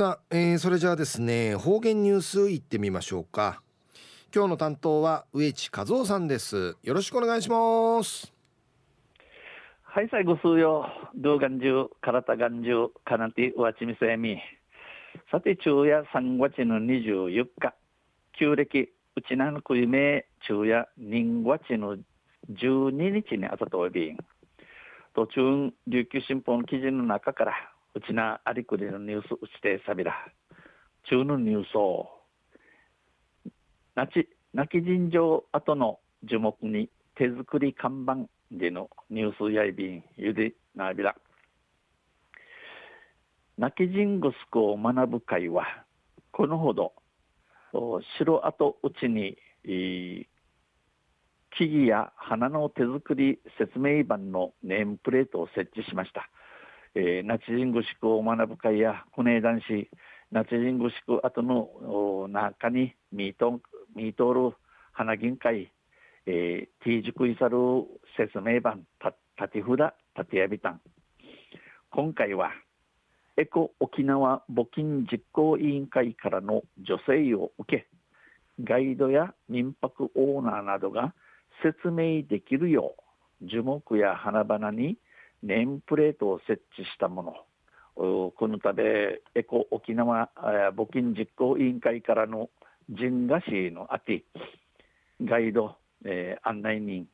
さあ、えー、それじゃあですね方言ニュースいってみましょうか。今日の担当は植地和夫さんです。よろしくお願いします。はい最後数よ。動画中体眼中かなてわちみせみ。さて昼夜3月の24日。旧暦うちなのくいめ昼夜人月の12日にあたとび途中琉球新報の記事の中からうちなありくりのニュースうちてさびら中のニュースをなち泣き尋常後の樹木に手作り看板でのニュースやいびんゆでなびら泣き人ぐすこを学ぶ会はこのほど城跡うちに木々や花の手作り説明板のネームプレートを設置しました。えー、ナチジングシクを学ぶ会やネー男子ナチジングシク後の中にミートミートール花銀会、えー、ティージクイサル説明版た立札立やびたん。今回はエコ沖縄募金実行委員会からの助成を受けガイドや民泊オーナーなどが説明できるよう樹木や花々にネームプレートを設置したもの。このためエコ沖縄募金実行委員会からの人賀市のあてガイド、えー、案内人、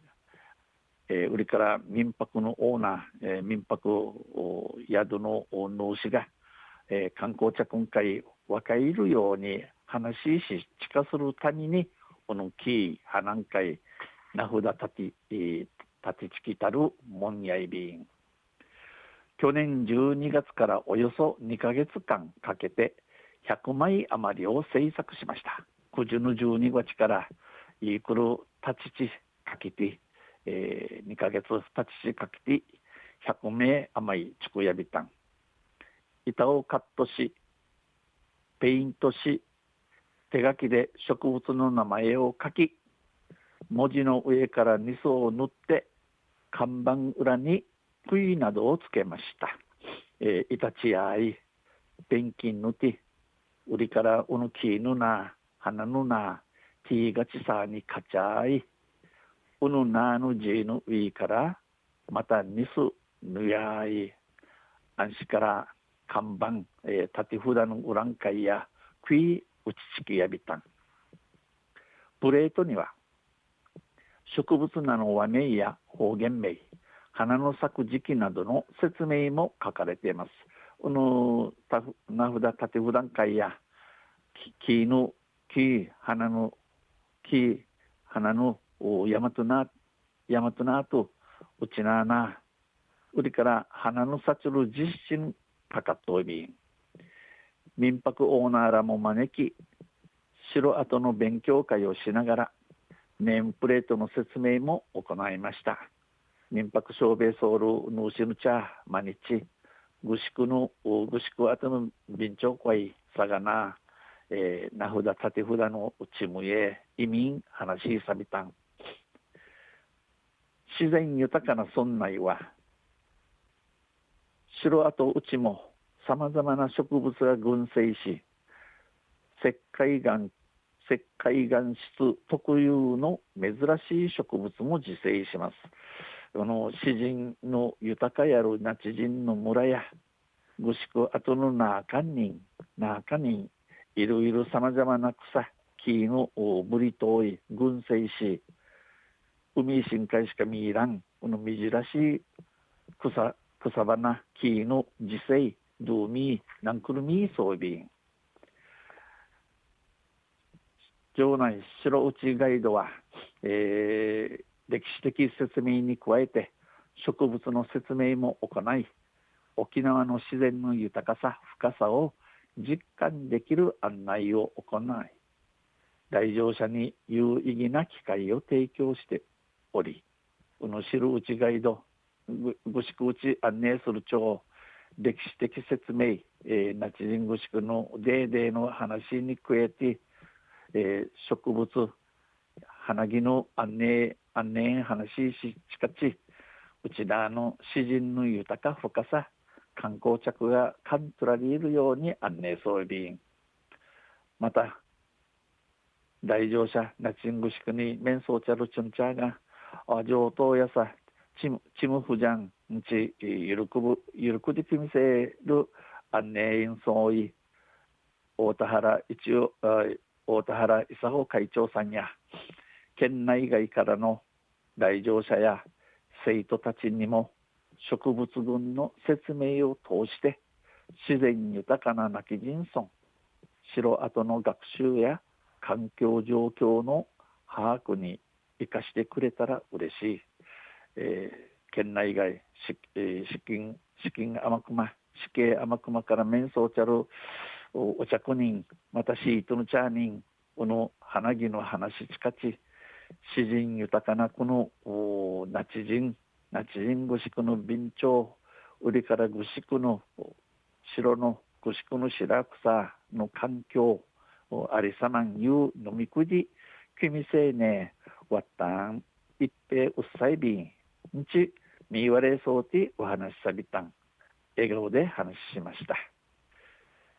えー、売りから民泊のオーナー、えー、民泊宿の主が、えー、観光着今回若いるように話しし近する谷にこの木花会名札立て、えー、立てちきたる門やいびん去年12月からおよそ2か月間かけて100枚余りを制作しました。九十の12月からイークル立ちかけて、えー、2か月立ちかけて100名余りちくやびたん。板をカットし、ペイントし、手書きで植物の名前を書き、文字の上からニスを塗って、看板裏に杭などをつけました。えー、イタチやい、ペンキンぬて、売りからうぬきぬな、花ぬな、ティーガチさにかちゃい、うぬなぬじぬウィから、またニスぬやい、あんしから看板、えー、立て札のウランカイや、クイ打ちちきやびたん。プレートには、植物なの和名や方言名、花の咲く時期などの説明も書かれています。この名札縦普段会や木の木花の木花の大和な大和なとうちなな売りから花のさちる実施かかっといび民泊オーナーらも招き城跡の勉強会をしながらネームプレートの説明も行いました。民泊小米ソウルヌーシヌチャマニチグシクのグシクアトの便長会サガナえー、名札立て札のうちむえ移民話しさびたん自然豊かな村内は城跡うちもさまざまな植物が群生し石灰岩石灰岩質特有の珍しい植物も自生します。この詩人の豊かやるなち人の村やぐしく後の中に中にいろいろさまざまな草木のぶりとい群生し海深海しか見いらんこの珍しい草草花木の自生ドゥミナンクルミ装備。城内白内ガイドは、えー、歴史的説明に加えて植物の説明も行い沖縄の自然の豊かさ深さを実感できる案内を行い来場者に有意義な機会を提供しておりこの知るうちガイドぐしくうち案内する町歴史的説明、えー、ナチジングシクのデーデーの話に加えて、えー、植物花木の案内案内話ししかちうちらの詩人の豊か深さ観光客がカントラリーるように案内装備員。また来場者ナチングシクに面相チャルチュンチャーが上等やさチムチムフジャンちゆるくぶゆるくじきみせる案内員総意大田原一応大田原伊佐保会長さんや県内外からの来場者や生徒たちにも植物群の説明を通して自然豊かな泣き人村城跡の学習や環境状況の把握に生かしてくれたら嬉しい、えー、県内外し、えー、資金資金天熊死刑天熊から面相ちゃるお茶子人またシートのチャーニンこの花木の話ちかち詩人豊かなこの那智人那智人ぐしくの備長売りからぐしくの城のぐしくの白草の環境ありさまんゆう飲みくじ君せいねわったん一平うっさいびんんちみわれそうてお話しさびたん。笑顔で話しました。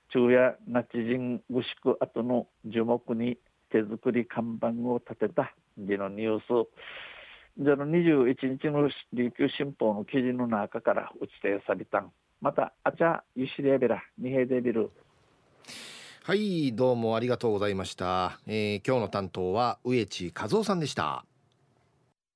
昼夜ナチ人ぐしく後の樹木に手作り看板を立てた。次のニュースじゃの21日の琉球新報の記事の中から打ち手さびたん。またあちゃゆしレベラ二平デビル。はいどうもありがとうございました、えー、今日の担当は植地和夫さんでした。